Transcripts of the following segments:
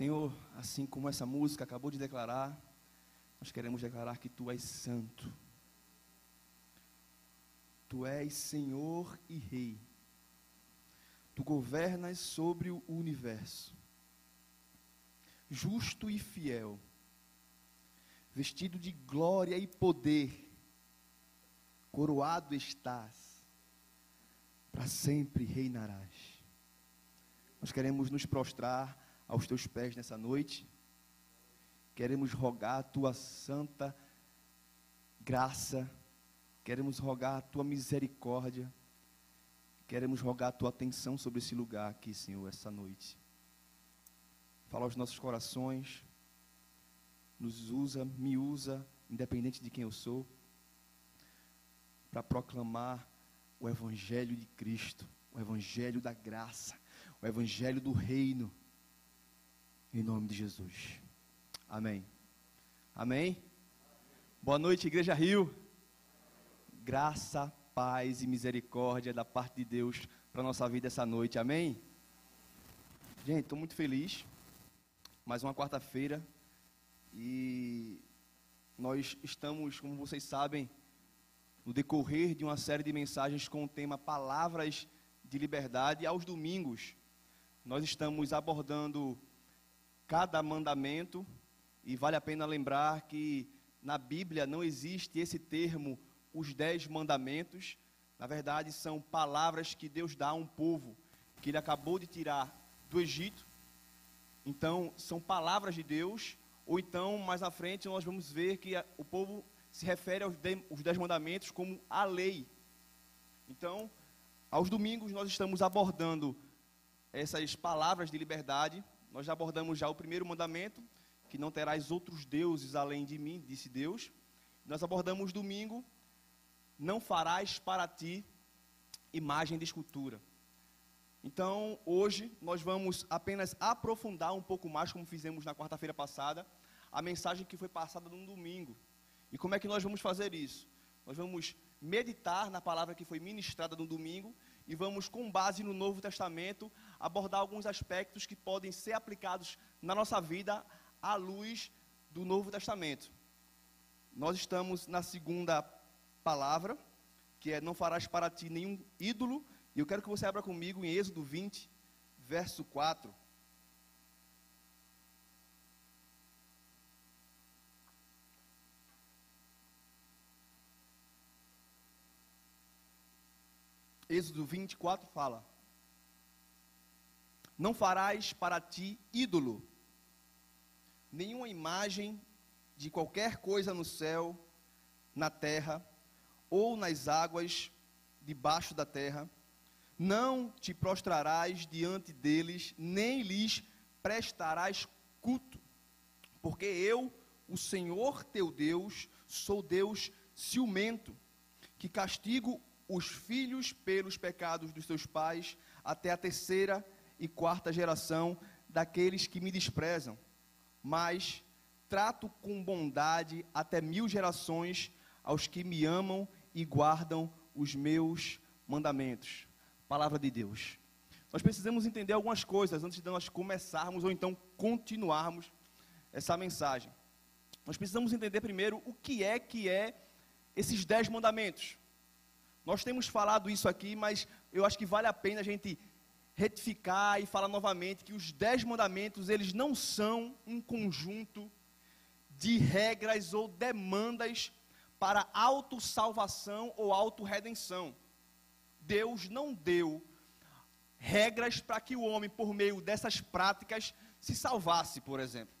Senhor, assim como essa música acabou de declarar, nós queremos declarar que Tu és santo. Tu és Senhor e Rei. Tu governas sobre o universo. Justo e fiel. Vestido de glória e poder. Coroado estás. Para sempre reinarás. Nós queremos nos prostrar aos teus pés nessa noite. Queremos rogar a tua santa graça, queremos rogar a tua misericórdia, queremos rogar a tua atenção sobre esse lugar aqui, Senhor, essa noite. Fala aos nossos corações, nos usa, me usa, independente de quem eu sou, para proclamar o Evangelho de Cristo, o Evangelho da graça, o Evangelho do Reino em nome de Jesus. Amém. Amém. Boa noite, Igreja Rio. Graça, paz e misericórdia da parte de Deus para nossa vida essa noite. Amém. Gente, estou muito feliz. Mais uma quarta-feira. E nós estamos, como vocês sabem, no decorrer de uma série de mensagens com o tema Palavras de Liberdade. Aos domingos, nós estamos abordando cada mandamento, e vale a pena lembrar que na Bíblia não existe esse termo, os dez mandamentos. Na verdade, são palavras que Deus dá a um povo que ele acabou de tirar do Egito. Então, são palavras de Deus, ou então, mais à frente, nós vamos ver que o povo se refere aos dez mandamentos como a lei. Então, aos domingos, nós estamos abordando essas palavras de liberdade nós abordamos já o primeiro mandamento, que não terás outros deuses além de mim, disse Deus. Nós abordamos domingo, não farás para ti imagem de escultura. Então, hoje, nós vamos apenas aprofundar um pouco mais, como fizemos na quarta-feira passada, a mensagem que foi passada no domingo. E como é que nós vamos fazer isso? Nós vamos meditar na palavra que foi ministrada no domingo e vamos, com base no Novo Testamento, abordar alguns aspectos que podem ser aplicados na nossa vida à luz do Novo Testamento. Nós estamos na segunda palavra, que é: Não farás para ti nenhum ídolo. E eu quero que você abra comigo em Êxodo 20, verso 4. Êxodo 24 fala: Não farás para ti ídolo, nenhuma imagem de qualquer coisa no céu, na terra ou nas águas debaixo da terra. Não te prostrarás diante deles, nem lhes prestarás culto, porque eu, o Senhor teu Deus, sou Deus ciumento, que castigo os filhos pelos pecados dos seus pais, até a terceira e quarta geração daqueles que me desprezam. Mas trato com bondade até mil gerações aos que me amam e guardam os meus mandamentos. Palavra de Deus. Nós precisamos entender algumas coisas antes de nós começarmos ou então continuarmos essa mensagem. Nós precisamos entender primeiro o que é que é esses dez mandamentos. Nós temos falado isso aqui, mas eu acho que vale a pena a gente retificar e falar novamente que os dez mandamentos, eles não são um conjunto de regras ou demandas para autossalvação ou autorredenção. Deus não deu regras para que o homem, por meio dessas práticas, se salvasse, por exemplo.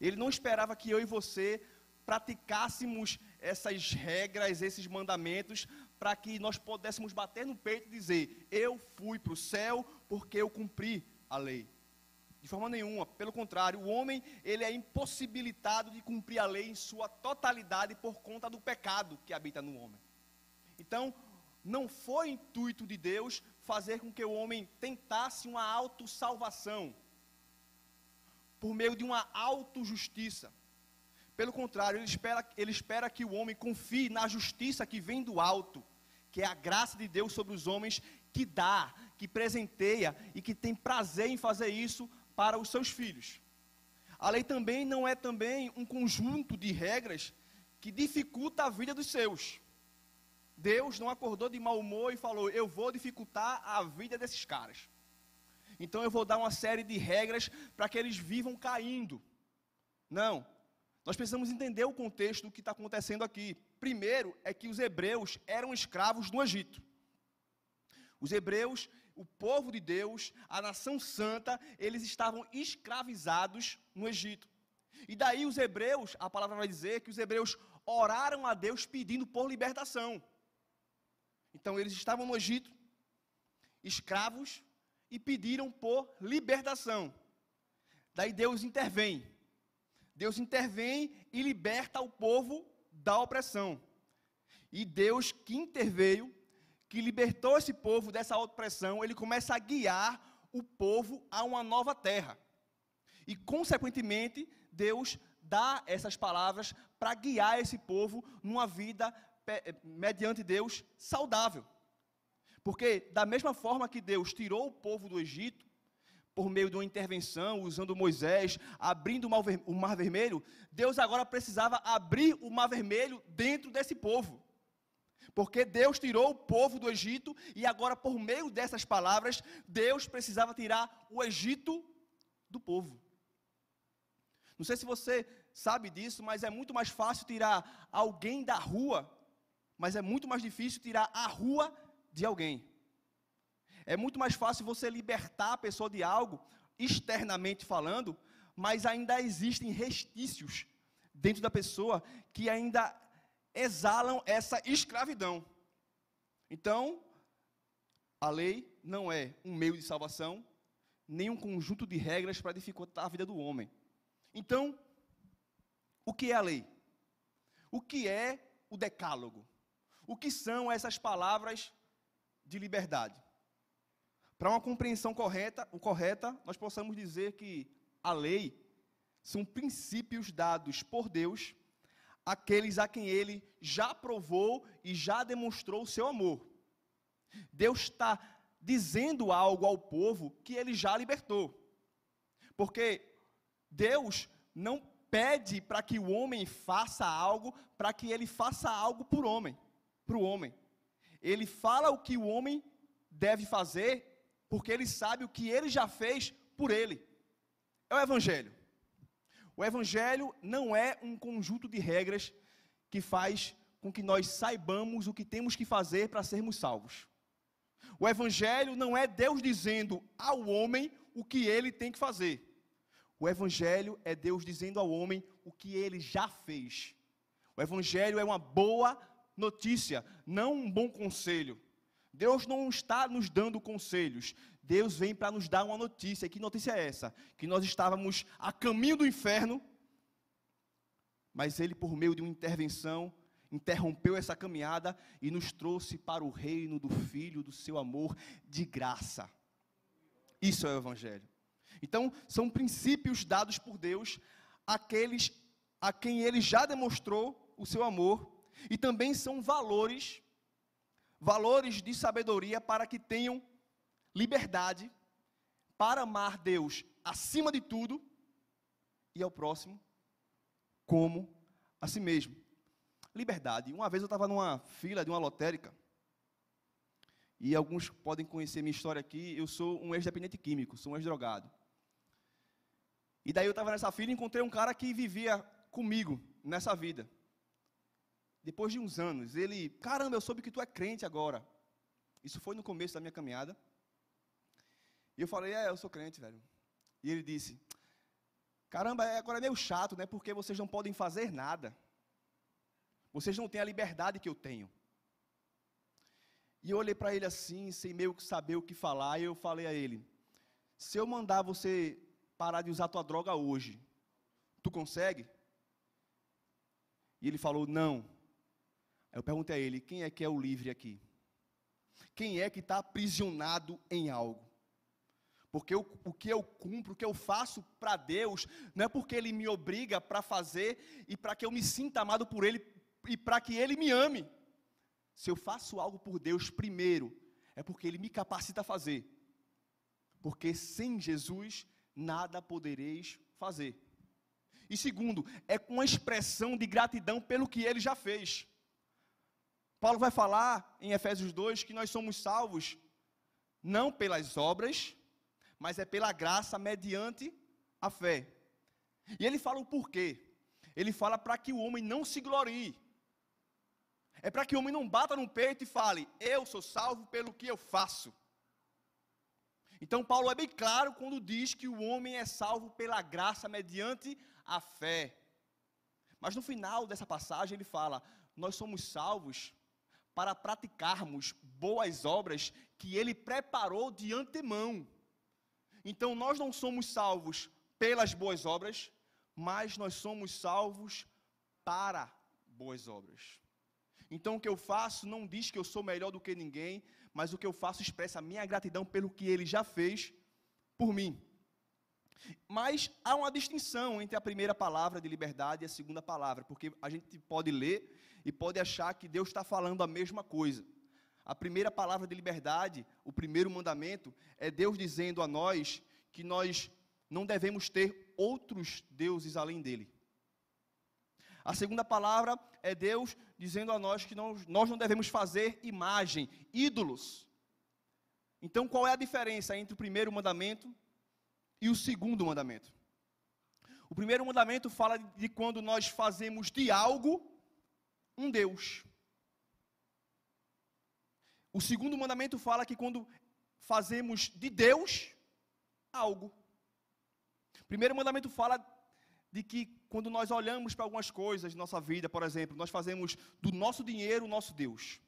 Ele não esperava que eu e você praticássemos essas regras, esses mandamentos, para que nós pudéssemos bater no peito e dizer: Eu fui para o céu porque eu cumpri a lei. De forma nenhuma, pelo contrário, o homem ele é impossibilitado de cumprir a lei em sua totalidade por conta do pecado que habita no homem. Então, não foi intuito de Deus fazer com que o homem tentasse uma autossalvação por meio de uma autojustiça. Pelo contrário, ele espera, ele espera que o homem confie na justiça que vem do alto, que é a graça de Deus sobre os homens, que dá, que presenteia e que tem prazer em fazer isso para os seus filhos. A lei também não é também um conjunto de regras que dificulta a vida dos seus. Deus não acordou de mau humor e falou: Eu vou dificultar a vida desses caras. Então eu vou dar uma série de regras para que eles vivam caindo. Não. Nós precisamos entender o contexto do que está acontecendo aqui. Primeiro é que os hebreus eram escravos no Egito. Os hebreus, o povo de Deus, a nação santa, eles estavam escravizados no Egito. E daí os hebreus, a palavra vai dizer que os hebreus oraram a Deus pedindo por libertação. Então eles estavam no Egito, escravos, e pediram por libertação. Daí Deus intervém. Deus intervém e liberta o povo da opressão. E Deus que interveio, que libertou esse povo dessa opressão, ele começa a guiar o povo a uma nova terra. E, consequentemente, Deus dá essas palavras para guiar esse povo numa vida mediante Deus saudável. Porque, da mesma forma que Deus tirou o povo do Egito, por meio de uma intervenção, usando Moisés, abrindo o Mar Vermelho, Deus agora precisava abrir o Mar Vermelho dentro desse povo. Porque Deus tirou o povo do Egito e agora, por meio dessas palavras, Deus precisava tirar o Egito do povo. Não sei se você sabe disso, mas é muito mais fácil tirar alguém da rua, mas é muito mais difícil tirar a rua de alguém. É muito mais fácil você libertar a pessoa de algo, externamente falando, mas ainda existem restícios dentro da pessoa que ainda exalam essa escravidão. Então, a lei não é um meio de salvação, nem um conjunto de regras para dificultar a vida do homem. Então, o que é a lei? O que é o decálogo? O que são essas palavras de liberdade. Para uma compreensão correta, correta, nós possamos dizer que a lei são princípios dados por Deus àqueles a quem ele já provou e já demonstrou o seu amor. Deus está dizendo algo ao povo que ele já libertou. Porque Deus não pede para que o homem faça algo, para que ele faça algo por homem, para o homem. Ele fala o que o homem deve fazer, porque ele sabe o que ele já fez por ele. É o Evangelho. O Evangelho não é um conjunto de regras que faz com que nós saibamos o que temos que fazer para sermos salvos. O Evangelho não é Deus dizendo ao homem o que ele tem que fazer. O Evangelho é Deus dizendo ao homem o que ele já fez. O Evangelho é uma boa notícia, não um bom conselho. Deus não está nos dando conselhos. Deus vem para nos dar uma notícia. E que notícia é essa? Que nós estávamos a caminho do inferno, mas Ele, por meio de uma intervenção, interrompeu essa caminhada e nos trouxe para o reino do Filho, do seu amor, de graça. Isso é o Evangelho. Então, são princípios dados por Deus àqueles a quem Ele já demonstrou o seu amor e também são valores, valores de sabedoria para que tenham liberdade para amar Deus acima de tudo e ao próximo como a si mesmo. Liberdade. Uma vez eu estava numa fila de uma lotérica e alguns podem conhecer minha história aqui. Eu sou um ex-dependente químico, sou um ex-drogado. E daí eu estava nessa fila e encontrei um cara que vivia comigo nessa vida. Depois de uns anos, ele, caramba, eu soube que tu é crente agora. Isso foi no começo da minha caminhada. E eu falei, é, eu sou crente, velho. E ele disse, caramba, é, agora é meio chato, né? Porque vocês não podem fazer nada. Vocês não têm a liberdade que eu tenho. E eu olhei para ele assim, sem meio que saber o que falar, e eu falei a ele: se eu mandar você parar de usar tua droga hoje, tu consegue? E ele falou: não. Eu perguntei a ele: quem é que é o livre aqui? Quem é que está aprisionado em algo? Porque eu, o que eu cumpro, o que eu faço para Deus, não é porque Ele me obriga para fazer e para que eu me sinta amado por Ele e para que Ele me ame. Se eu faço algo por Deus primeiro, é porque Ele me capacita a fazer. Porque sem Jesus nada podereis fazer. E segundo, é com uma expressão de gratidão pelo que ele já fez. Paulo vai falar em Efésios 2 que nós somos salvos não pelas obras, mas é pela graça mediante a fé. E ele fala o porquê. Ele fala para que o homem não se glorie. É para que o homem não bata no peito e fale: Eu sou salvo pelo que eu faço. Então, Paulo é bem claro quando diz que o homem é salvo pela graça mediante a fé. Mas no final dessa passagem, ele fala: Nós somos salvos para praticarmos boas obras que ele preparou de antemão. Então, nós não somos salvos pelas boas obras, mas nós somos salvos para boas obras. Então o que eu faço não diz que eu sou melhor do que ninguém, mas o que eu faço expressa a minha gratidão pelo que ele já fez por mim. Mas há uma distinção entre a primeira palavra de liberdade e a segunda palavra, porque a gente pode ler e pode achar que Deus está falando a mesma coisa. A primeira palavra de liberdade, o primeiro mandamento, é Deus dizendo a nós que nós não devemos ter outros deuses além dele. A segunda palavra é Deus dizendo a nós que nós não devemos fazer imagem, ídolos. Então, qual é a diferença entre o primeiro mandamento e o segundo mandamento? O primeiro mandamento fala de quando nós fazemos de algo um Deus. O segundo mandamento fala que quando fazemos de Deus algo. O primeiro mandamento fala de que quando nós olhamos para algumas coisas de nossa vida, por exemplo, nós fazemos do nosso dinheiro o nosso Deus.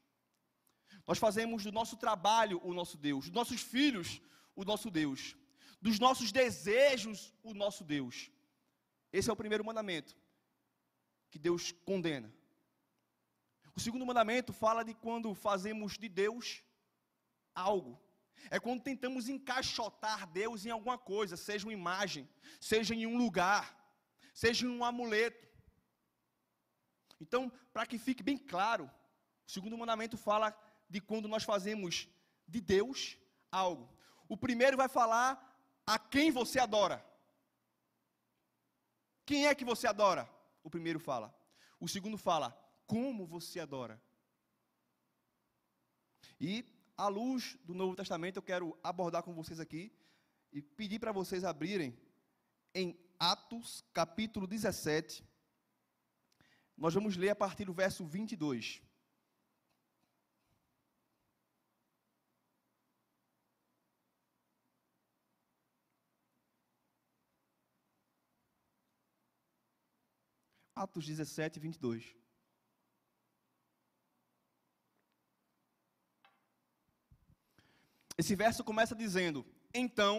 Nós fazemos do nosso trabalho o nosso Deus, dos nossos filhos o nosso Deus, dos nossos desejos o nosso Deus. Esse é o primeiro mandamento que Deus condena. O segundo mandamento fala de quando fazemos de Deus algo. É quando tentamos encaixotar Deus em alguma coisa, seja uma imagem, seja em um lugar seja um amuleto. Então, para que fique bem claro, o segundo mandamento fala de quando nós fazemos de Deus algo. O primeiro vai falar a quem você adora. Quem é que você adora? O primeiro fala. O segundo fala como você adora. E à luz do Novo Testamento, eu quero abordar com vocês aqui e pedir para vocês abrirem em Atos, capítulo 17. Nós vamos ler a partir do verso 22. Atos 17, 22. Esse verso começa dizendo: Então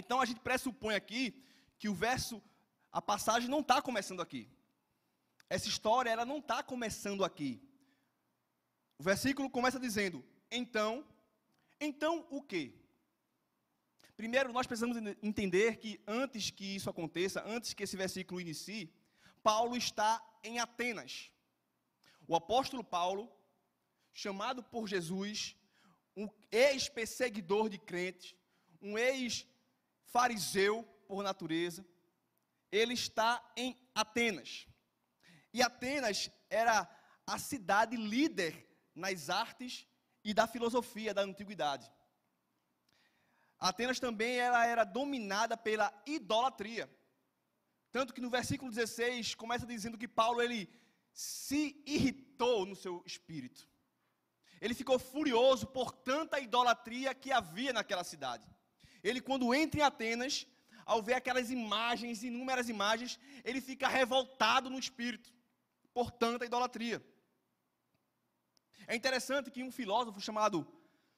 então a gente pressupõe aqui que o verso, a passagem não está começando aqui. Essa história ela não está começando aqui. O versículo começa dizendo: então, então o quê? Primeiro, nós precisamos entender que antes que isso aconteça, antes que esse versículo inicie, Paulo está em Atenas. O apóstolo Paulo, chamado por Jesus, um ex-perseguidor de crentes, um ex fariseu por natureza, ele está em Atenas. E Atenas era a cidade líder nas artes e da filosofia da antiguidade. Atenas também ela era dominada pela idolatria. Tanto que no versículo 16 começa dizendo que Paulo ele se irritou no seu espírito. Ele ficou furioso por tanta idolatria que havia naquela cidade. Ele, quando entra em Atenas, ao ver aquelas imagens, inúmeras imagens, ele fica revoltado no espírito por tanta idolatria. É interessante que um filósofo chamado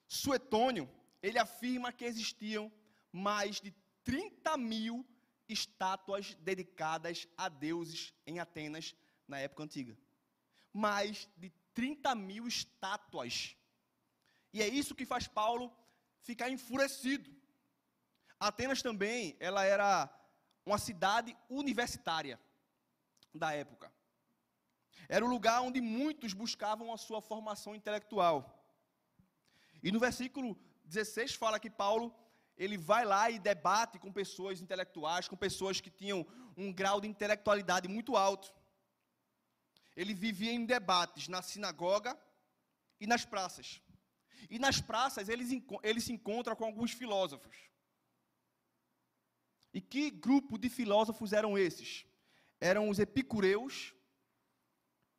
Suetônio, ele afirma que existiam mais de 30 mil estátuas dedicadas a deuses em Atenas na época antiga. Mais de 30 mil estátuas. E é isso que faz Paulo ficar enfurecido. Atenas também, ela era uma cidade universitária da época. Era o lugar onde muitos buscavam a sua formação intelectual. E no versículo 16 fala que Paulo, ele vai lá e debate com pessoas intelectuais, com pessoas que tinham um grau de intelectualidade muito alto. Ele vivia em debates na sinagoga e nas praças. E nas praças ele, ele se encontra com alguns filósofos. E que grupo de filósofos eram esses? Eram os epicureus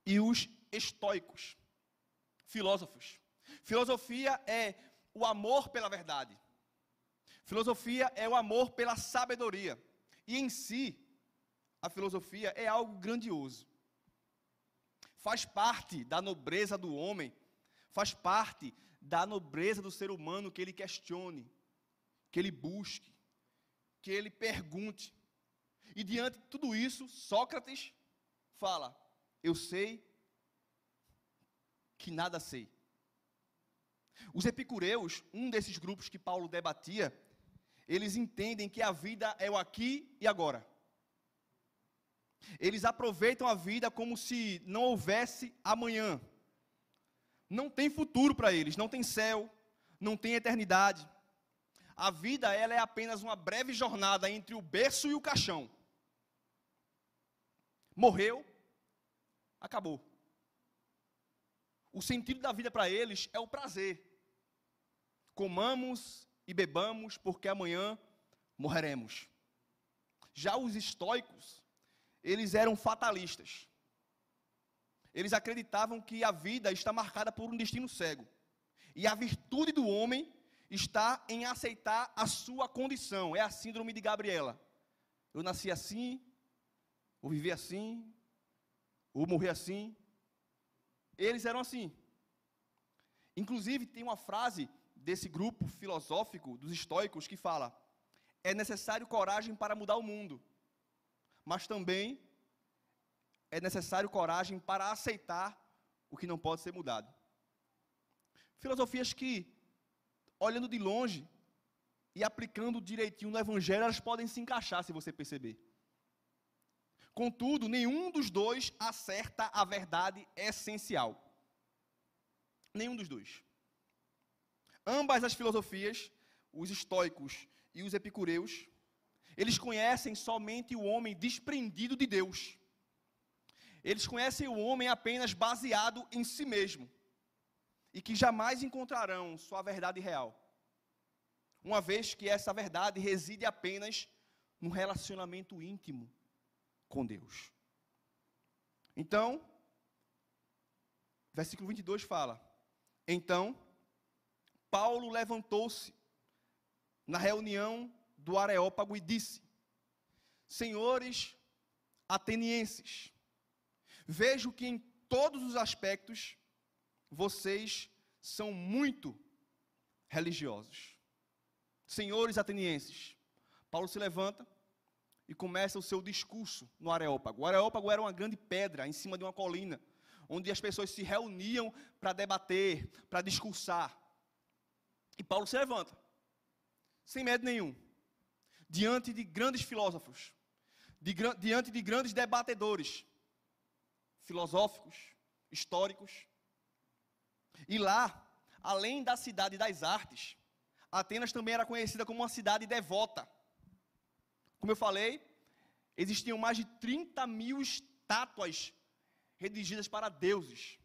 e os estoicos. Filósofos. Filosofia é o amor pela verdade. Filosofia é o amor pela sabedoria. E em si, a filosofia é algo grandioso. Faz parte da nobreza do homem, faz parte da nobreza do ser humano que ele questione, que ele busque, que ele pergunte. E diante de tudo isso, Sócrates fala: Eu sei que nada sei. Os epicureus, um desses grupos que Paulo debatia, eles entendem que a vida é o aqui e agora. Eles aproveitam a vida como se não houvesse amanhã. Não tem futuro para eles, não tem céu, não tem eternidade. A vida ela é apenas uma breve jornada entre o berço e o caixão. Morreu, acabou. O sentido da vida para eles é o prazer. Comamos e bebamos, porque amanhã morreremos. Já os estoicos, eles eram fatalistas. Eles acreditavam que a vida está marcada por um destino cego. E a virtude do homem está em aceitar a sua condição. É a síndrome de Gabriela. Eu nasci assim, ou vivi assim, ou morri assim. Eles eram assim. Inclusive, tem uma frase desse grupo filosófico dos estoicos que fala: é necessário coragem para mudar o mundo, mas também é necessário coragem para aceitar o que não pode ser mudado. Filosofias que, olhando de longe e aplicando direitinho no Evangelho, elas podem se encaixar, se você perceber. Contudo, nenhum dos dois acerta a verdade essencial. Nenhum dos dois. Ambas as filosofias, os estoicos e os epicureus, eles conhecem somente o homem desprendido de Deus. Eles conhecem o homem apenas baseado em si mesmo e que jamais encontrarão sua verdade real. Uma vez que essa verdade reside apenas no relacionamento íntimo com Deus. Então, versículo 22 fala: Então, Paulo levantou-se na reunião do Areópago e disse: Senhores atenienses, vejo que em todos os aspectos vocês são muito religiosos. Senhores atenienses, Paulo se levanta e começa o seu discurso no Areópago. O Areópago era uma grande pedra em cima de uma colina, onde as pessoas se reuniam para debater, para discursar. E Paulo se levanta, sem medo nenhum, diante de grandes filósofos, de, diante de grandes debatedores, filosóficos, históricos. E lá, além da cidade das artes, Atenas também era conhecida como uma cidade devota. Como eu falei, existiam mais de 30 mil estátuas redigidas para deuses.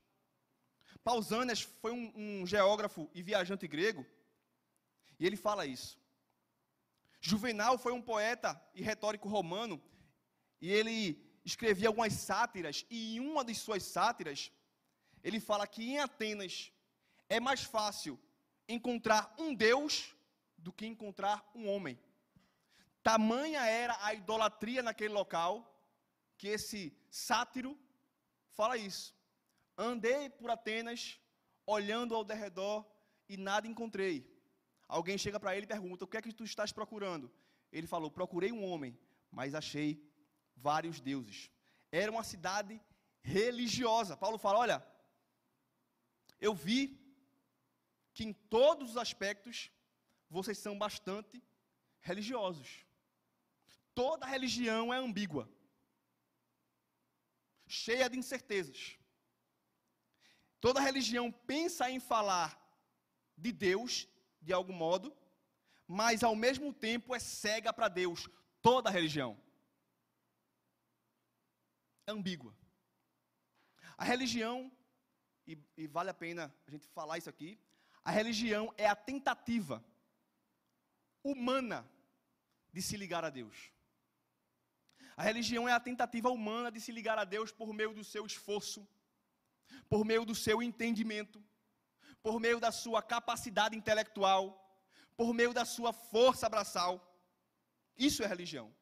Pausanias foi um, um geógrafo e viajante grego e ele fala isso. Juvenal foi um poeta e retórico romano, e ele escrevia algumas sátiras, e em uma de suas sátiras, ele fala que em Atenas é mais fácil encontrar um Deus do que encontrar um homem. Tamanha era a idolatria naquele local, que esse sátiro fala isso. Andei por Atenas, olhando ao derredor, e nada encontrei. Alguém chega para ele e pergunta: O que é que tu estás procurando? Ele falou: Procurei um homem, mas achei vários deuses. Era uma cidade religiosa. Paulo fala: Olha, eu vi que em todos os aspectos vocês são bastante religiosos. Toda religião é ambígua, cheia de incertezas. Toda religião pensa em falar de Deus de algum modo, mas ao mesmo tempo é cega para Deus. Toda religião é ambígua. A religião, e, e vale a pena a gente falar isso aqui, a religião é a tentativa humana de se ligar a Deus. A religião é a tentativa humana de se ligar a Deus por meio do seu esforço, por meio do seu entendimento, por meio da sua capacidade intelectual, por meio da sua força braçal. Isso é religião.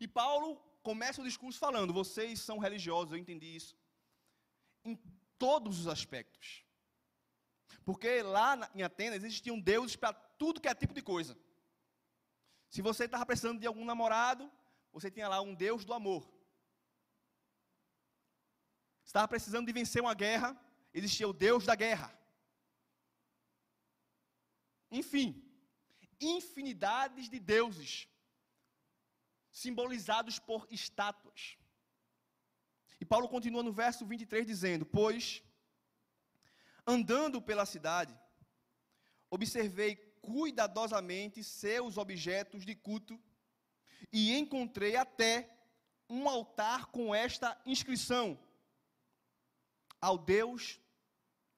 E Paulo começa o discurso falando: vocês são religiosos, eu entendi isso. Em todos os aspectos. Porque lá em Atenas existiam deuses para tudo que é tipo de coisa. Se você estava precisando de algum namorado, você tinha lá um Deus do amor. Estava precisando de vencer uma guerra, existia o Deus da guerra. Enfim, infinidades de deuses simbolizados por estátuas. E Paulo continua no verso 23 dizendo: Pois, andando pela cidade, observei cuidadosamente seus objetos de culto e encontrei até um altar com esta inscrição: Ao Deus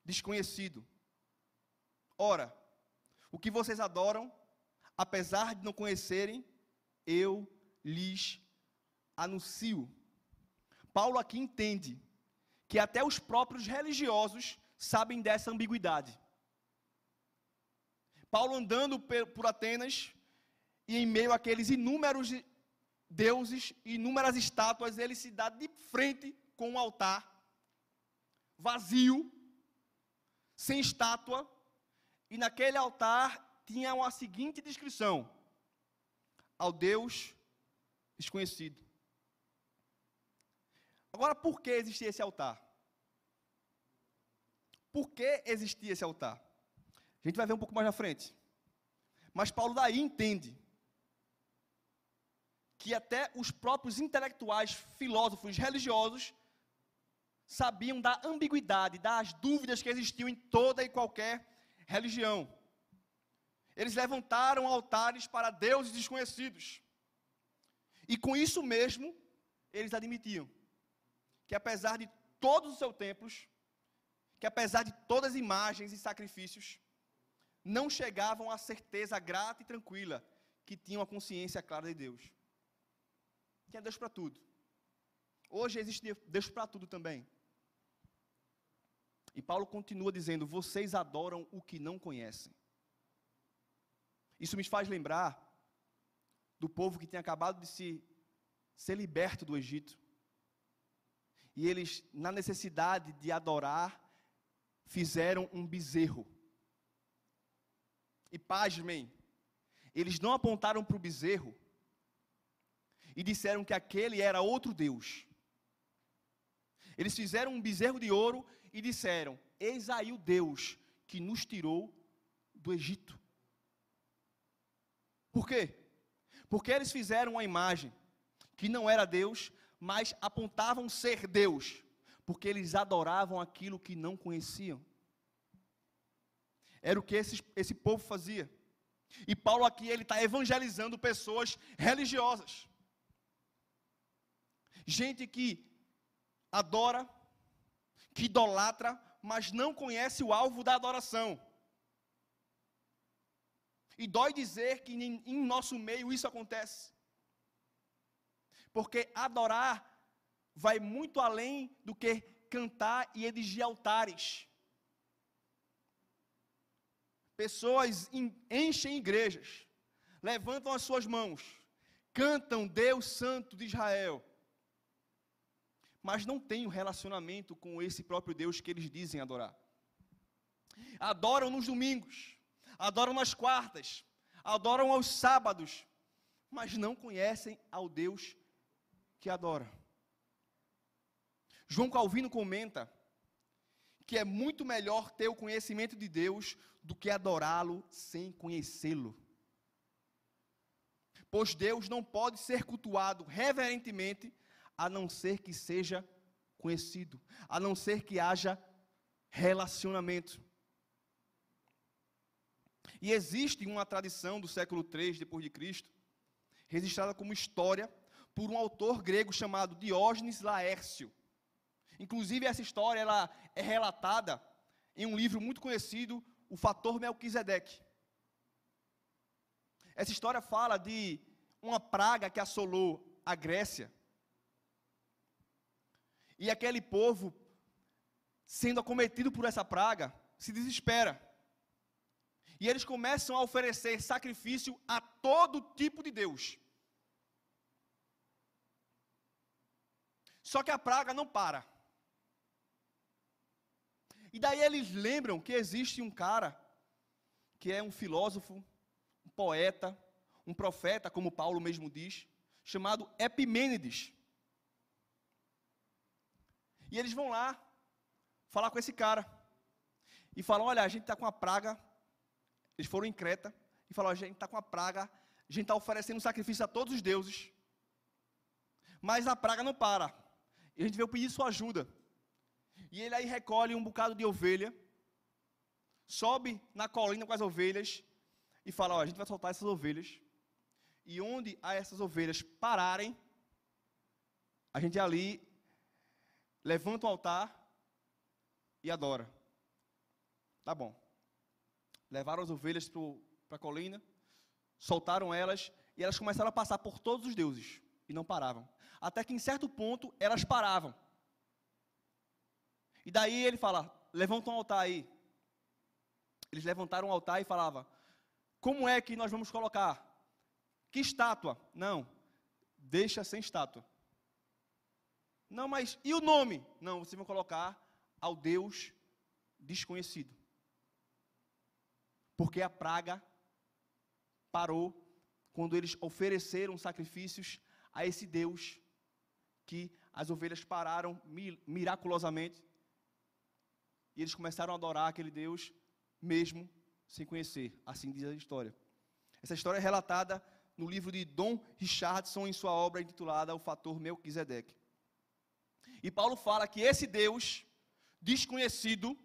desconhecido. Ora, o que vocês adoram, apesar de não conhecerem, eu lhes anuncio. Paulo aqui entende que até os próprios religiosos sabem dessa ambiguidade. Paulo andando por Atenas, e em meio àqueles inúmeros deuses, inúmeras estátuas, ele se dá de frente com um altar vazio, sem estátua, e naquele altar tinha a seguinte descrição: ao Deus desconhecido. Agora, por que existia esse altar? Por que existia esse altar? A gente vai ver um pouco mais na frente. Mas Paulo daí entende que até os próprios intelectuais, filósofos religiosos, sabiam da ambiguidade, das dúvidas que existiam em toda e qualquer religião. Eles levantaram altares para deuses desconhecidos. E com isso mesmo, eles admitiam que apesar de todos os seus templos, que apesar de todas as imagens e sacrifícios, não chegavam à certeza grata e tranquila que tinham a consciência clara de Deus que é Deus para tudo. Hoje existe Deus para tudo também. E Paulo continua dizendo: vocês adoram o que não conhecem. Isso me faz lembrar do povo que tinha acabado de se ser liberto do Egito. E eles, na necessidade de adorar, fizeram um bezerro. E pasmem, eles não apontaram para o bezerro e disseram que aquele era outro Deus. Eles fizeram um bezerro de ouro e disseram: Eis aí o Deus que nos tirou do Egito. Por quê? Porque eles fizeram uma imagem que não era Deus, mas apontavam ser Deus, porque eles adoravam aquilo que não conheciam. Era o que esse, esse povo fazia. E Paulo aqui ele está evangelizando pessoas religiosas. Gente que adora, que idolatra, mas não conhece o alvo da adoração. E dói dizer que em, em nosso meio isso acontece. Porque adorar vai muito além do que cantar e erigir altares. Pessoas enchem igrejas, levantam as suas mãos, cantam Deus Santo de Israel, mas não têm um relacionamento com esse próprio Deus que eles dizem adorar. Adoram nos domingos, adoram nas quartas, adoram aos sábados, mas não conhecem ao Deus que adora. João Calvino comenta que é muito melhor ter o conhecimento de Deus do que adorá-lo sem conhecê-lo. Pois Deus não pode ser cultuado reverentemente a não ser que seja conhecido, a não ser que haja relacionamento. E existe uma tradição do século III depois de Cristo, registrada como história por um autor grego chamado Diógenes Laércio. Inclusive essa história ela é relatada em um livro muito conhecido, O Fator Melquisedeque. Essa história fala de uma praga que assolou a Grécia. E aquele povo, sendo acometido por essa praga, se desespera. E eles começam a oferecer sacrifício a todo tipo de Deus. Só que a praga não para. E daí eles lembram que existe um cara que é um filósofo, um poeta, um profeta, como Paulo mesmo diz, chamado Epimênides. E eles vão lá falar com esse cara. E falam: Olha, a gente está com uma praga. Eles foram em Creta e falaram: A gente está com uma praga. A gente está oferecendo sacrifício a todos os deuses. Mas a praga não para. E a gente veio pedir sua ajuda. E ele aí recolhe um bocado de ovelha, sobe na colina com as ovelhas e fala: Ó, a gente vai soltar essas ovelhas. E onde essas ovelhas pararem, a gente ali levanta o altar e adora. Tá bom. Levaram as ovelhas para a colina, soltaram elas e elas começaram a passar por todos os deuses e não paravam. Até que em certo ponto elas paravam. E daí ele fala: levanta um altar aí. Eles levantaram um altar e falava: Como é que nós vamos colocar? Que estátua? Não, deixa sem estátua. Não, mas e o nome? Não, vocês vão colocar ao Deus desconhecido. Porque a praga parou quando eles ofereceram sacrifícios a esse Deus que as ovelhas pararam miraculosamente e eles começaram a adorar aquele Deus mesmo sem conhecer, assim diz a história. Essa história é relatada no livro de Dom Richardson em sua obra intitulada O Fator Melquisedeque. E Paulo fala que esse Deus desconhecido,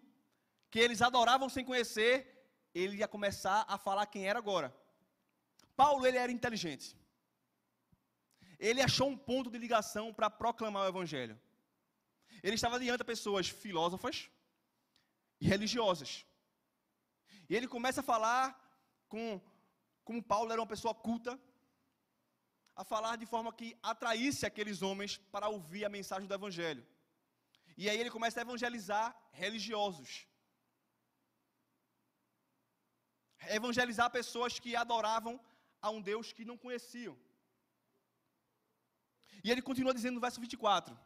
que eles adoravam sem conhecer, ele ia começar a falar quem era agora. Paulo, ele era inteligente. Ele achou um ponto de ligação para proclamar o evangelho. Ele estava diante de pessoas filósofas, e religiosas. E ele começa a falar com como Paulo era uma pessoa culta, a falar de forma que atraísse aqueles homens para ouvir a mensagem do evangelho. E aí ele começa a evangelizar religiosos. Evangelizar pessoas que adoravam a um Deus que não conheciam. E ele continua dizendo no verso 24: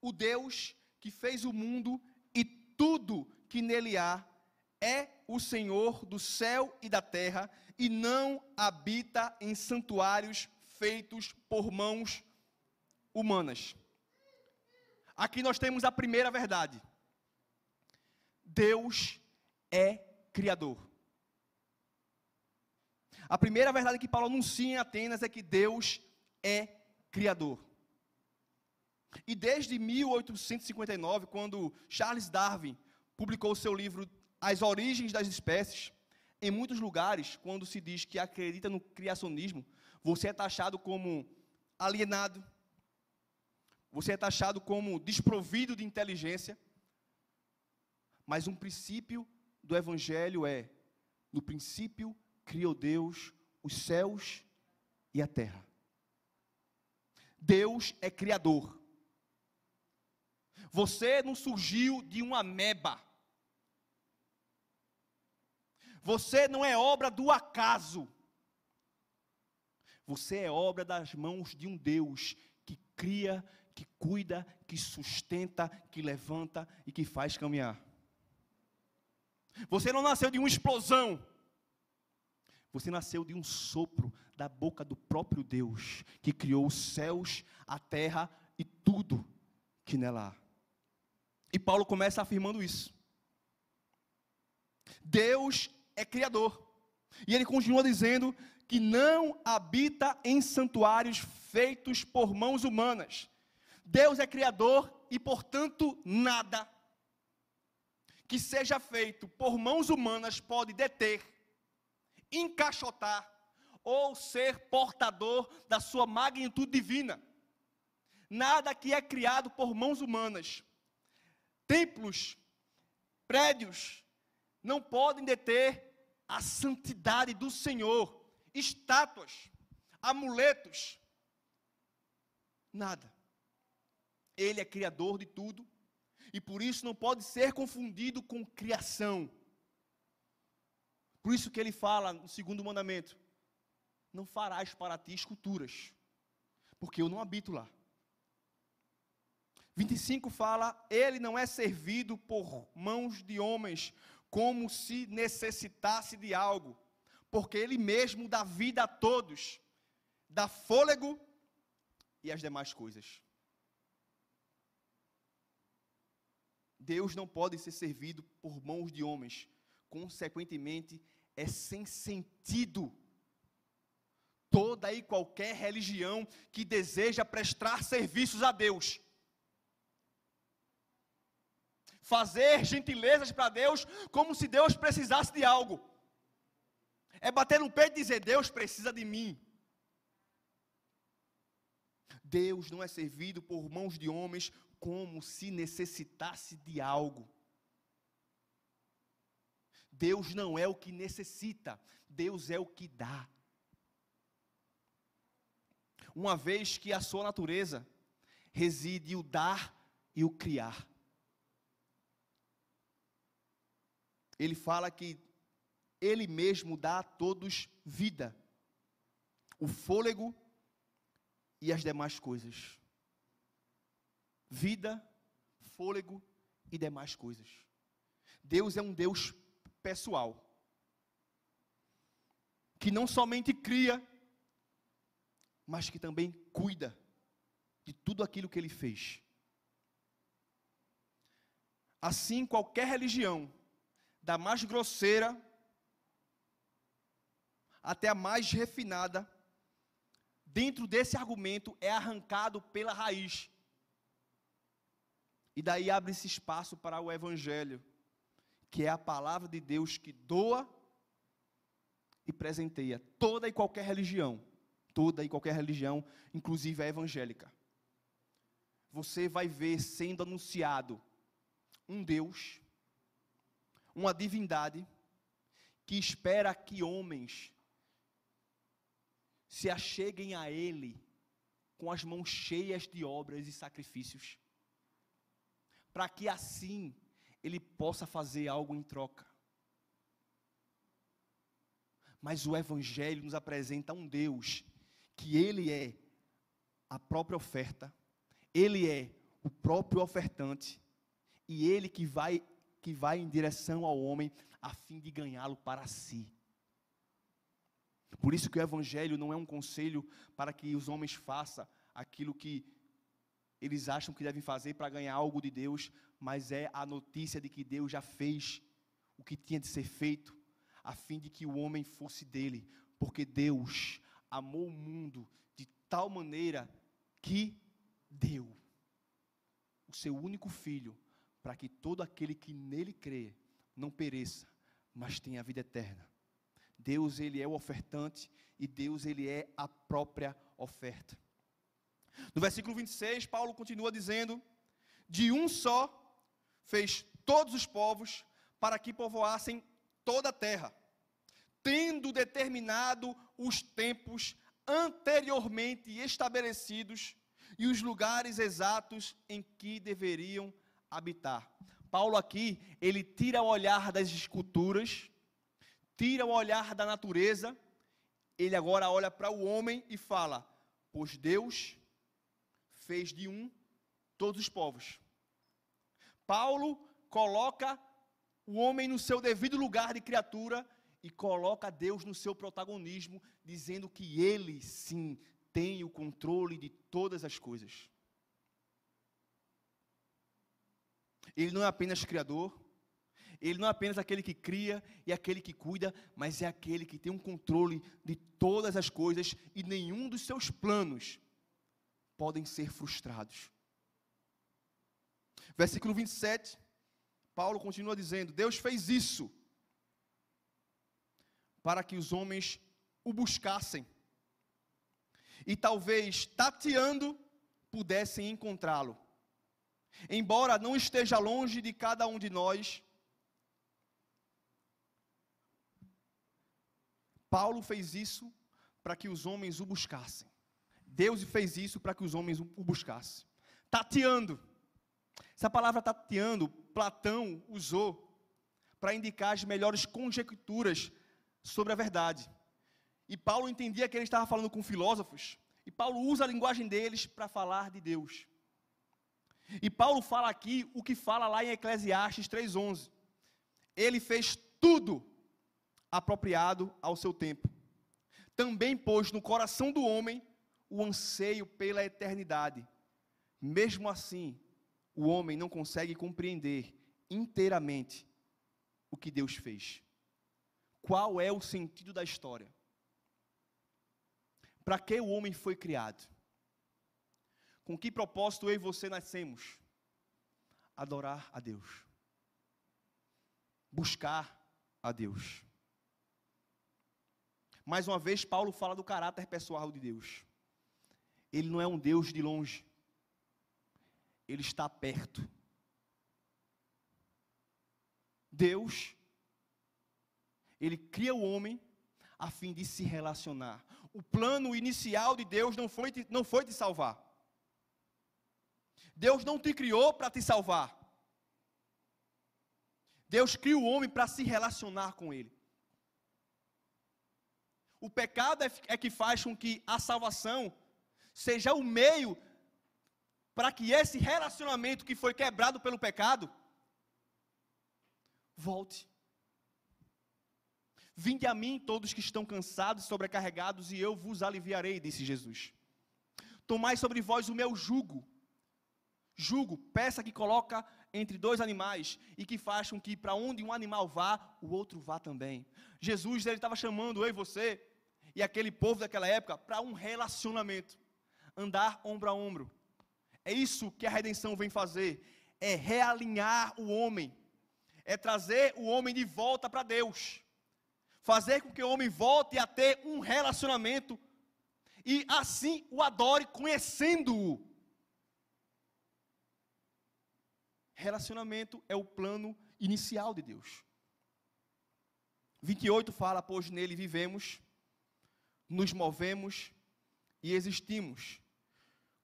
O Deus que fez o mundo e tudo que nele há é o Senhor do céu e da terra e não habita em santuários feitos por mãos humanas. Aqui nós temos a primeira verdade. Deus é criador. A primeira verdade que Paulo anuncia em Atenas é que Deus é criador. E desde 1859, quando Charles Darwin publicou seu livro As Origens das Espécies, em muitos lugares, quando se diz que acredita no criacionismo, você é taxado como alienado, você é taxado como desprovido de inteligência. Mas um princípio do Evangelho é: no princípio criou Deus os céus e a terra. Deus é criador. Você não surgiu de uma ameba. Você não é obra do acaso. Você é obra das mãos de um Deus que cria, que cuida, que sustenta, que levanta e que faz caminhar. Você não nasceu de uma explosão. Você nasceu de um sopro da boca do próprio Deus, que criou os céus, a terra e tudo que nela há. E Paulo começa afirmando isso. Deus é criador. E ele continua dizendo que não habita em santuários feitos por mãos humanas. Deus é criador e, portanto, nada que seja feito por mãos humanas pode deter, encaixotar ou ser portador da sua magnitude divina. Nada que é criado por mãos humanas. Templos, prédios, não podem deter a santidade do Senhor. Estátuas, amuletos, nada. Ele é criador de tudo e por isso não pode ser confundido com criação. Por isso que ele fala no segundo mandamento: Não farás para ti esculturas, porque eu não habito lá. 25 fala: Ele não é servido por mãos de homens, como se necessitasse de algo, porque Ele mesmo dá vida a todos, dá fôlego e as demais coisas. Deus não pode ser servido por mãos de homens, consequentemente, é sem sentido toda e qualquer religião que deseja prestar serviços a Deus. Fazer gentilezas para Deus como se Deus precisasse de algo. É bater no peito e dizer: Deus precisa de mim. Deus não é servido por mãos de homens como se necessitasse de algo. Deus não é o que necessita, Deus é o que dá. Uma vez que a sua natureza reside o dar e o criar. Ele fala que ele mesmo dá a todos vida, o fôlego e as demais coisas. Vida, fôlego e demais coisas. Deus é um Deus pessoal, que não somente cria, mas que também cuida de tudo aquilo que ele fez. Assim, qualquer religião, da mais grosseira até a mais refinada, dentro desse argumento é arrancado pela raiz. E daí abre-se espaço para o Evangelho, que é a palavra de Deus que doa e presenteia toda e qualquer religião, toda e qualquer religião, inclusive a evangélica. Você vai ver sendo anunciado um Deus, uma divindade, que espera que homens se acheguem a Ele com as mãos cheias de obras e sacrifícios, para que assim Ele possa fazer algo em troca. Mas o Evangelho nos apresenta um Deus que Ele é a própria oferta, Ele é o próprio ofertante, e Ele que vai, que vai em direção ao homem a fim de ganhá-lo para si. Por isso que o Evangelho não é um conselho para que os homens façam aquilo que eles acham que devem fazer para ganhar algo de Deus, mas é a notícia de que Deus já fez o que tinha de ser feito, a fim de que o homem fosse dele, porque Deus amou o mundo de tal maneira que deu o seu único filho, para que todo aquele que nele crê não pereça, mas tenha a vida eterna. Deus ele é o ofertante e Deus ele é a própria oferta. No versículo 26, Paulo continua dizendo: De um só fez todos os povos para que povoassem toda a terra, tendo determinado os tempos anteriormente estabelecidos e os lugares exatos em que deveriam habitar. Paulo aqui, ele tira o olhar das esculturas tira o olhar da natureza, ele agora olha para o homem e fala: Pois Deus fez de um todos os povos. Paulo coloca o homem no seu devido lugar de criatura e coloca Deus no seu protagonismo, dizendo que ele sim tem o controle de todas as coisas. Ele não é apenas criador, ele não é apenas aquele que cria e aquele que cuida, mas é aquele que tem um controle de todas as coisas e nenhum dos seus planos podem ser frustrados. Versículo 27, Paulo continua dizendo: Deus fez isso para que os homens o buscassem. E talvez tateando pudessem encontrá-lo. Embora não esteja longe de cada um de nós, Paulo fez isso para que os homens o buscassem. Deus fez isso para que os homens o buscassem. Tateando. Essa palavra tateando, Platão usou para indicar as melhores conjecturas sobre a verdade. E Paulo entendia que ele estava falando com filósofos, e Paulo usa a linguagem deles para falar de Deus. E Paulo fala aqui o que fala lá em Eclesiastes 3:11. Ele fez tudo apropriado ao seu tempo. Também pôs no coração do homem o anseio pela eternidade. Mesmo assim, o homem não consegue compreender inteiramente o que Deus fez. Qual é o sentido da história? Para que o homem foi criado? Com que propósito eu e você nascemos? Adorar a Deus. Buscar a Deus. Mais uma vez, Paulo fala do caráter pessoal de Deus. Ele não é um Deus de longe. Ele está perto. Deus, ele cria o homem a fim de se relacionar. O plano inicial de Deus não foi, não foi te salvar. Deus não te criou para te salvar. Deus cria o homem para se relacionar com ele. O pecado é, é que faz com que a salvação seja o meio para que esse relacionamento que foi quebrado pelo pecado volte. Vinde a mim todos que estão cansados e sobrecarregados, e eu vos aliviarei, disse Jesus. Tomai sobre vós o meu jugo. Jugo, peça que coloca entre dois animais e que faz com que para onde um animal vá, o outro vá também. Jesus ele estava chamando eu e você e aquele povo daquela época para um relacionamento, andar ombro a ombro. É isso que a redenção vem fazer, é realinhar o homem, é trazer o homem de volta para Deus, fazer com que o homem volte a ter um relacionamento e assim o adore conhecendo-o. Relacionamento é o plano inicial de Deus. 28 fala: Pois nele vivemos nos movemos e existimos.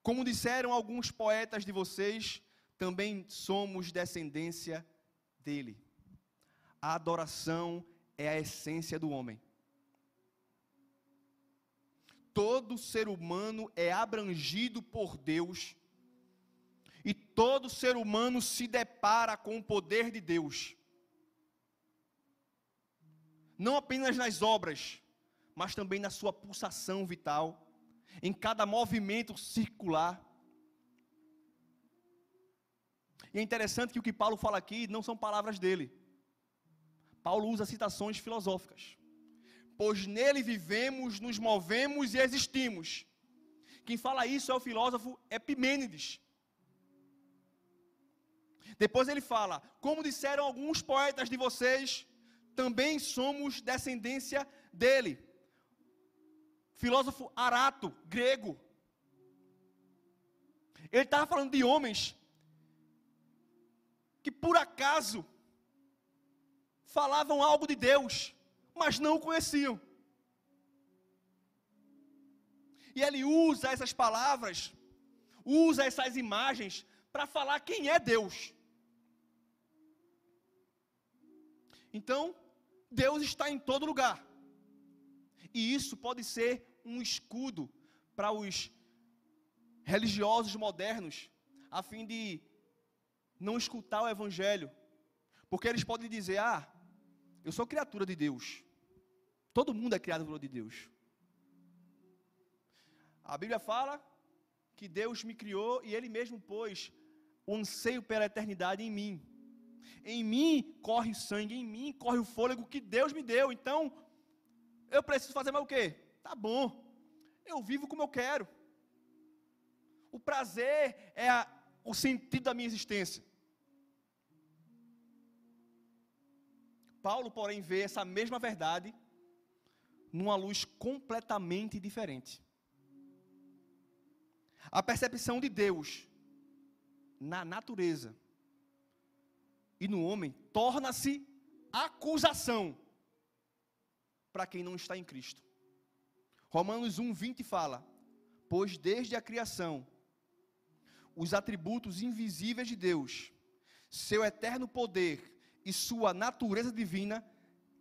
Como disseram alguns poetas de vocês, também somos descendência dele. A adoração é a essência do homem. Todo ser humano é abrangido por Deus e todo ser humano se depara com o poder de Deus. Não apenas nas obras, mas também na sua pulsação vital, em cada movimento circular. E é interessante que o que Paulo fala aqui não são palavras dele. Paulo usa citações filosóficas. Pois nele vivemos, nos movemos e existimos. Quem fala isso é o filósofo Epimênides. Depois ele fala: Como disseram alguns poetas de vocês, também somos descendência dele filósofo Arato, grego. Ele estava falando de homens que por acaso falavam algo de Deus, mas não o conheciam. E ele usa essas palavras, usa essas imagens para falar quem é Deus. Então, Deus está em todo lugar. E isso pode ser um escudo para os religiosos modernos, a fim de não escutar o evangelho. Porque eles podem dizer: "Ah, eu sou criatura de Deus". Todo mundo é criatura de Deus. A Bíblia fala que Deus me criou e ele mesmo pôs o anseio pela eternidade em mim. Em mim corre sangue, em mim corre o fôlego que Deus me deu. Então, eu preciso fazer mais o quê? Tá bom. Eu vivo como eu quero. O prazer é a, o sentido da minha existência. Paulo, porém, vê essa mesma verdade numa luz completamente diferente. A percepção de Deus na natureza e no homem torna-se acusação para quem não está em Cristo. Romanos 1, 20 fala: Pois desde a criação, os atributos invisíveis de Deus, seu eterno poder e sua natureza divina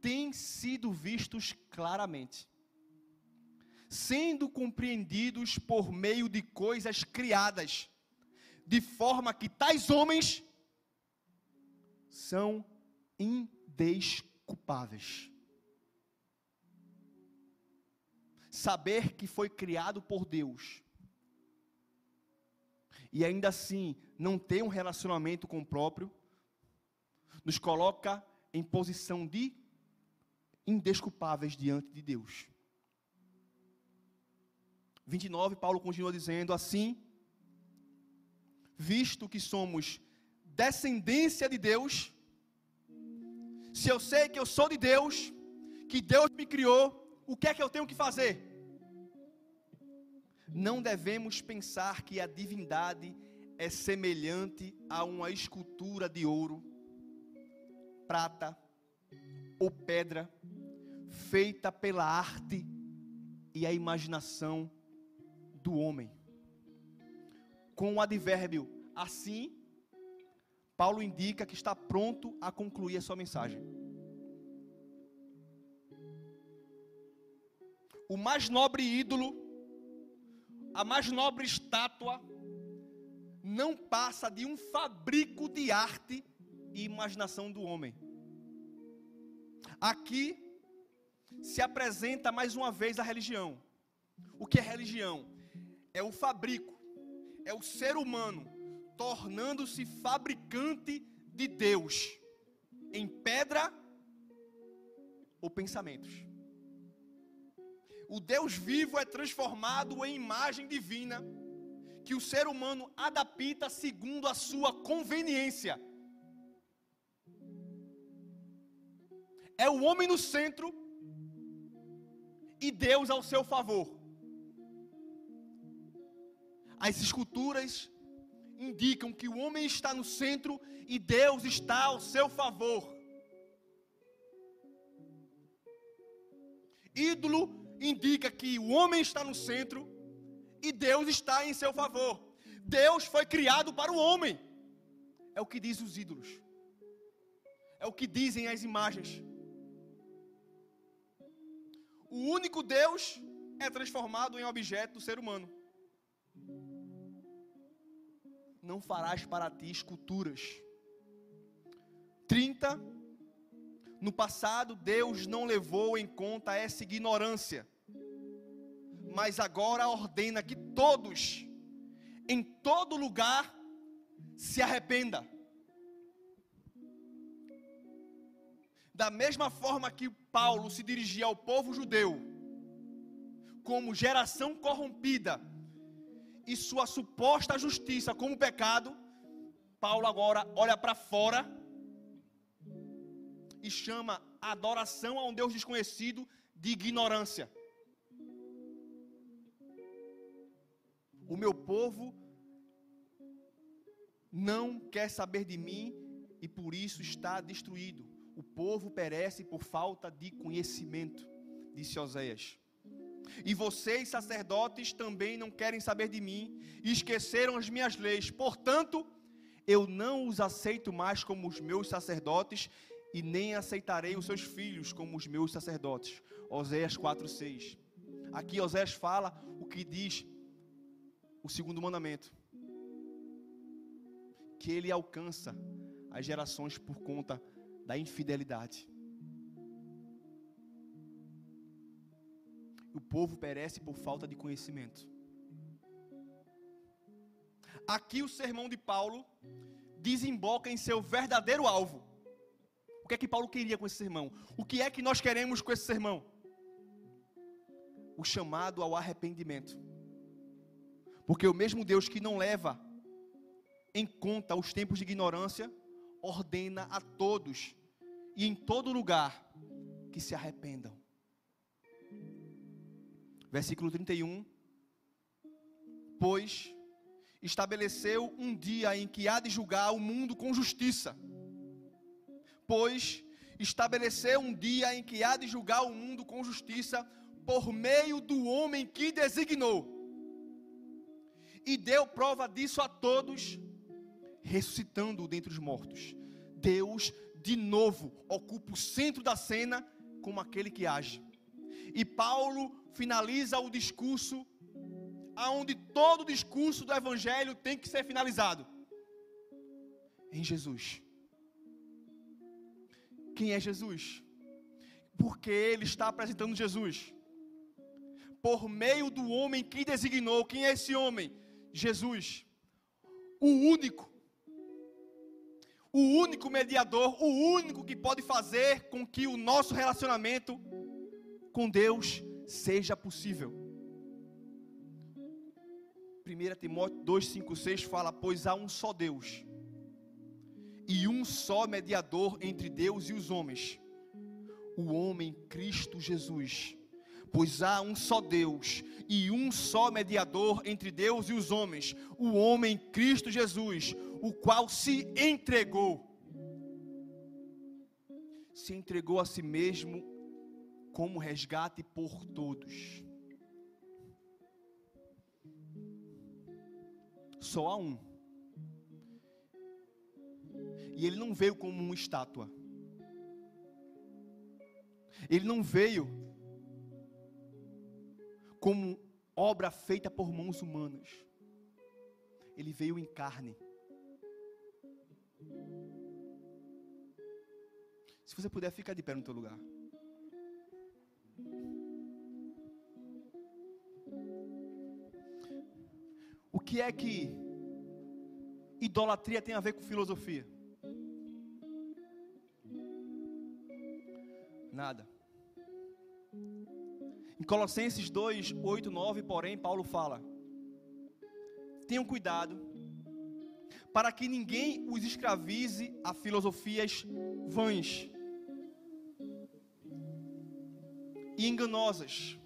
têm sido vistos claramente, sendo compreendidos por meio de coisas criadas, de forma que tais homens são indesculpáveis. Saber que foi criado por Deus e ainda assim não ter um relacionamento com o próprio, nos coloca em posição de indesculpáveis diante de Deus. 29, Paulo continua dizendo assim: visto que somos descendência de Deus, se eu sei que eu sou de Deus, que Deus me criou, o que é que eu tenho que fazer? Não devemos pensar que a divindade é semelhante a uma escultura de ouro, prata ou pedra, feita pela arte e a imaginação do homem. Com o advérbio assim, Paulo indica que está pronto a concluir a sua mensagem. O mais nobre ídolo, a mais nobre estátua, não passa de um fabrico de arte e imaginação do homem. Aqui se apresenta mais uma vez a religião. O que é religião? É o fabrico, é o ser humano tornando-se fabricante de Deus em pedra ou pensamentos. O Deus vivo é transformado em imagem divina que o ser humano adapta segundo a sua conveniência. É o homem no centro e Deus ao seu favor. As esculturas indicam que o homem está no centro e Deus está ao seu favor. Ídolo indica que o homem está no centro e Deus está em seu favor. Deus foi criado para o homem. É o que diz os ídolos. É o que dizem as imagens. O único Deus é transformado em objeto do ser humano não farás para ti esculturas. 30. No passado, Deus não levou em conta essa ignorância, mas agora ordena que todos, em todo lugar, se arrependa. Da mesma forma que Paulo se dirigia ao povo judeu, como geração corrompida, e sua suposta justiça como pecado, Paulo agora olha para fora e chama a adoração a um Deus desconhecido de ignorância. O meu povo não quer saber de mim e por isso está destruído. O povo perece por falta de conhecimento, disse Oséias. E vocês, sacerdotes, também não querem saber de mim e esqueceram as minhas leis. Portanto, eu não os aceito mais como os meus sacerdotes e nem aceitarei os seus filhos como os meus sacerdotes. Oséias 4:6. Aqui Oséias fala o que diz o segundo mandamento. Que ele alcança as gerações por conta da infidelidade. O povo perece por falta de conhecimento. Aqui o sermão de Paulo desemboca em seu verdadeiro alvo. O que é que Paulo queria com esse sermão? O que é que nós queremos com esse sermão? O chamado ao arrependimento. Porque o mesmo Deus que não leva em conta os tempos de ignorância, ordena a todos e em todo lugar que se arrependam. Versículo 31. Pois estabeleceu um dia em que há de julgar o mundo com justiça. Pois estabeleceu um dia em que há de julgar o mundo com justiça por meio do homem que designou. E deu prova disso a todos, ressuscitando-o dentre os mortos. Deus, de novo, ocupa o centro da cena como aquele que age. E Paulo finaliza o discurso aonde todo o discurso do evangelho tem que ser finalizado. Em Jesus. Quem é Jesus? Porque ele está apresentando Jesus. Por meio do homem que designou. Quem é esse homem? Jesus. O único. O único mediador, o único que pode fazer com que o nosso relacionamento com Deus seja possível. 1 Timóteo 2, 5, 6 fala: Pois há um só Deus, e um só mediador entre Deus e os homens, o homem Cristo Jesus. Pois há um só Deus e um só mediador entre Deus e os homens, o homem Cristo Jesus, o qual se entregou. Se entregou a si mesmo como resgate por todos. Só há um. E ele não veio como uma estátua. Ele não veio como obra feita por mãos humanas. Ele veio em carne. Se você puder, ficar de pé no teu lugar. O que é que idolatria tem a ver com filosofia? Nada. Em Colossenses 2, 8, 9, porém, Paulo fala: Tenham cuidado, para que ninguém os escravize a filosofias vãs e enganosas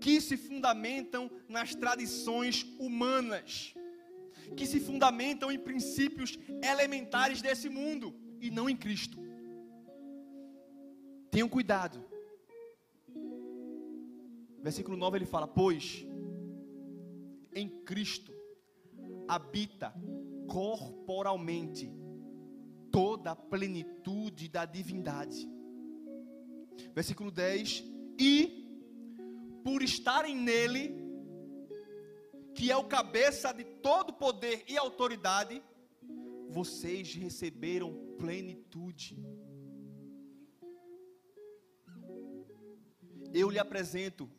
que se fundamentam nas tradições humanas, que se fundamentam em princípios elementares desse mundo e não em Cristo. Tenham cuidado. Versículo 9 ele fala: Pois em Cristo habita corporalmente toda a plenitude da divindade. Versículo 10: E por estarem nele, que é o cabeça de todo poder e autoridade, vocês receberam plenitude. Eu lhe apresento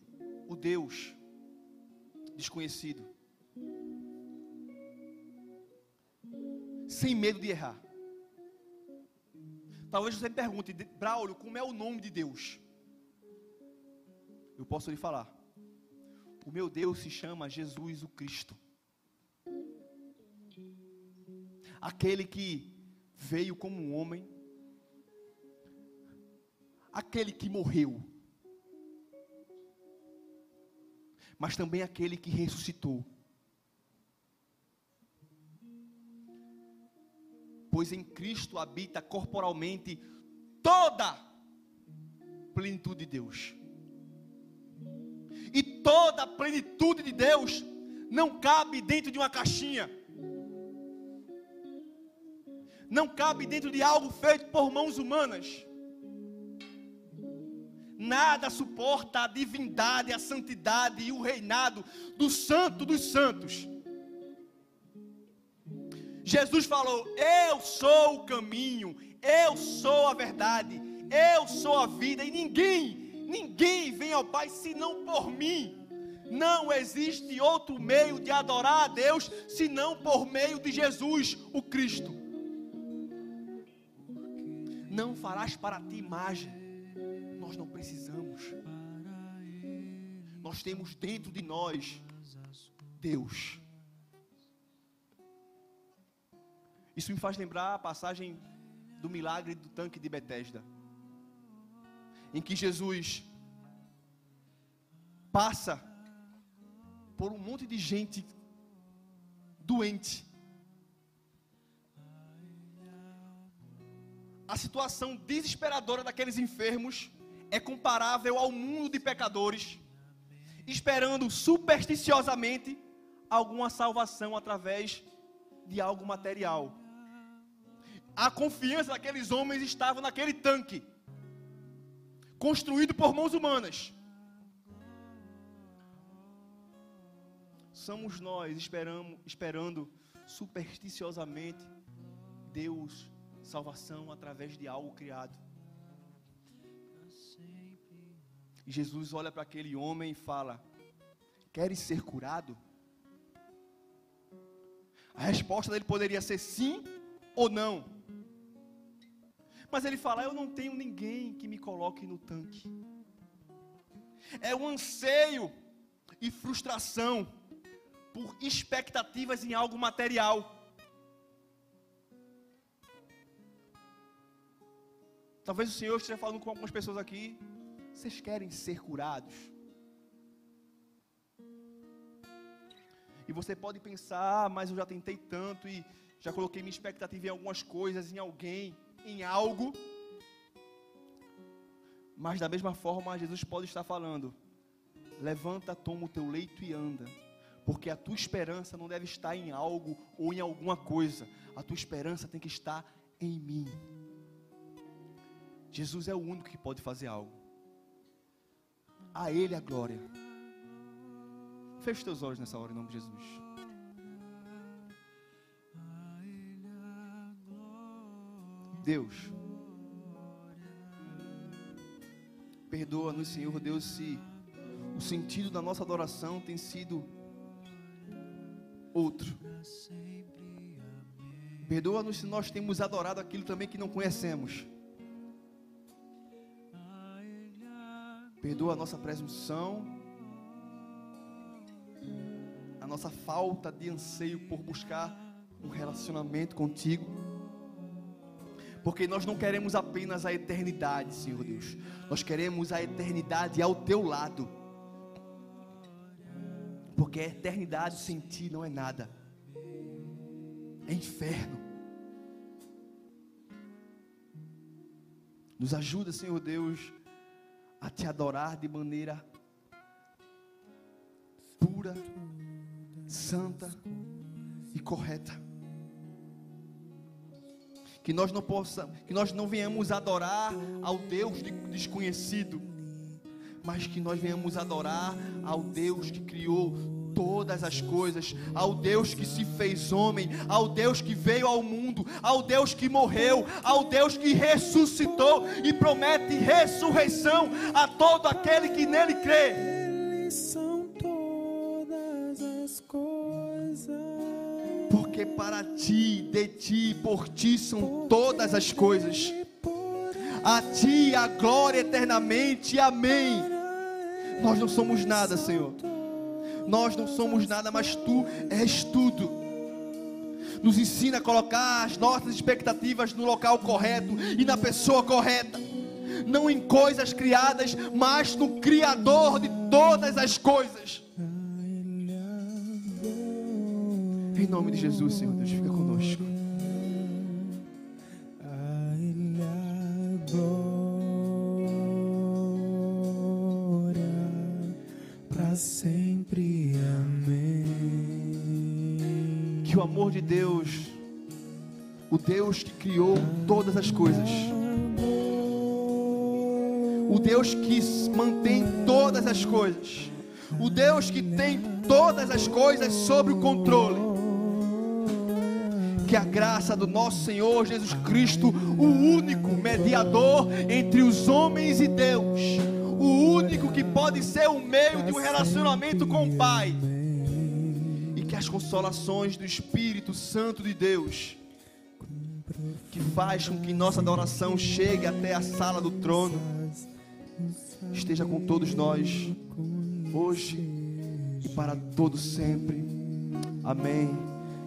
o Deus desconhecido, sem medo de errar. Talvez você me pergunte, Braulio, como é o nome de Deus? Eu posso lhe falar. O meu Deus se chama Jesus o Cristo. Aquele que veio como um homem, aquele que morreu, mas também aquele que ressuscitou. Pois em Cristo habita corporalmente toda a plenitude de Deus e toda a plenitude de Deus não cabe dentro de uma caixinha. Não cabe dentro de algo feito por mãos humanas. Nada suporta a divindade, a santidade e o reinado do Santo dos Santos. Jesus falou: Eu sou o caminho, eu sou a verdade, eu sou a vida, e ninguém Ninguém vem ao Pai senão por mim. Não existe outro meio de adorar a Deus senão por meio de Jesus, o Cristo. Não farás para ti imagem. Nós não precisamos. Nós temos dentro de nós Deus. Isso me faz lembrar a passagem do milagre do tanque de Betesda em que Jesus passa por um monte de gente doente. A situação desesperadora daqueles enfermos é comparável ao mundo de pecadores, esperando supersticiosamente alguma salvação através de algo material. A confiança daqueles homens estava naquele tanque, construído por mãos humanas. Somos nós esperamos, esperando supersticiosamente Deus, salvação através de algo criado. E Jesus olha para aquele homem e fala: Queres ser curado? A resposta dele poderia ser sim ou não. Mas ele fala: Eu não tenho ninguém que me coloque no tanque. É um anseio e frustração por expectativas em algo material. Talvez o Senhor esteja falando com algumas pessoas aqui. Vocês querem ser curados? E você pode pensar, ah, mas eu já tentei tanto e já coloquei minha expectativa em algumas coisas, em alguém, em algo. Mas da mesma forma, Jesus pode estar falando: levanta, toma o teu leito e anda. Porque a tua esperança não deve estar em algo ou em alguma coisa. A tua esperança tem que estar em mim. Jesus é o único que pode fazer algo. A Ele a glória. Feche teus olhos nessa hora em nome de Jesus. Deus, perdoa-nos, Senhor Deus, se o sentido da nossa adoração tem sido outro. Perdoa-nos se nós temos adorado aquilo também que não conhecemos. Perdoa a nossa presunção, a nossa falta de anseio por buscar um relacionamento contigo. Porque nós não queremos apenas a eternidade, Senhor Deus. Nós queremos a eternidade ao teu lado. Porque a eternidade sem ti não é nada. É inferno. Nos ajuda, Senhor Deus, a te adorar de maneira pura, santa e correta. Que nós não possamos, que nós não venhamos adorar ao Deus desconhecido, mas que nós venhamos adorar ao Deus que criou todas as coisas, ao Deus que se fez homem, ao Deus que veio ao mundo, ao Deus que morreu, ao Deus que ressuscitou e promete ressurreição a todo aquele que nele crê. Porque para ti, de ti, por ti são todas as coisas. A ti a glória eternamente. Amém. Nós não somos nada, Senhor. Nós não somos nada, mas tu és tudo. Nos ensina a colocar as nossas expectativas no local correto e na pessoa correta. Não em coisas criadas, mas no Criador de todas as coisas. Em nome de Jesus, Senhor Deus, fica conosco. sempre. Amém. Que o amor de Deus, o Deus que criou todas as coisas, o Deus que mantém todas as coisas, o Deus que tem todas as coisas sob o controle. Que a graça do nosso Senhor Jesus Cristo, o único mediador entre os homens e Deus, o único que pode ser o meio de um relacionamento com o Pai. E que as consolações do Espírito Santo de Deus, que faz com que nossa adoração chegue até a sala do trono, esteja com todos nós, hoje e para todo sempre. Amém.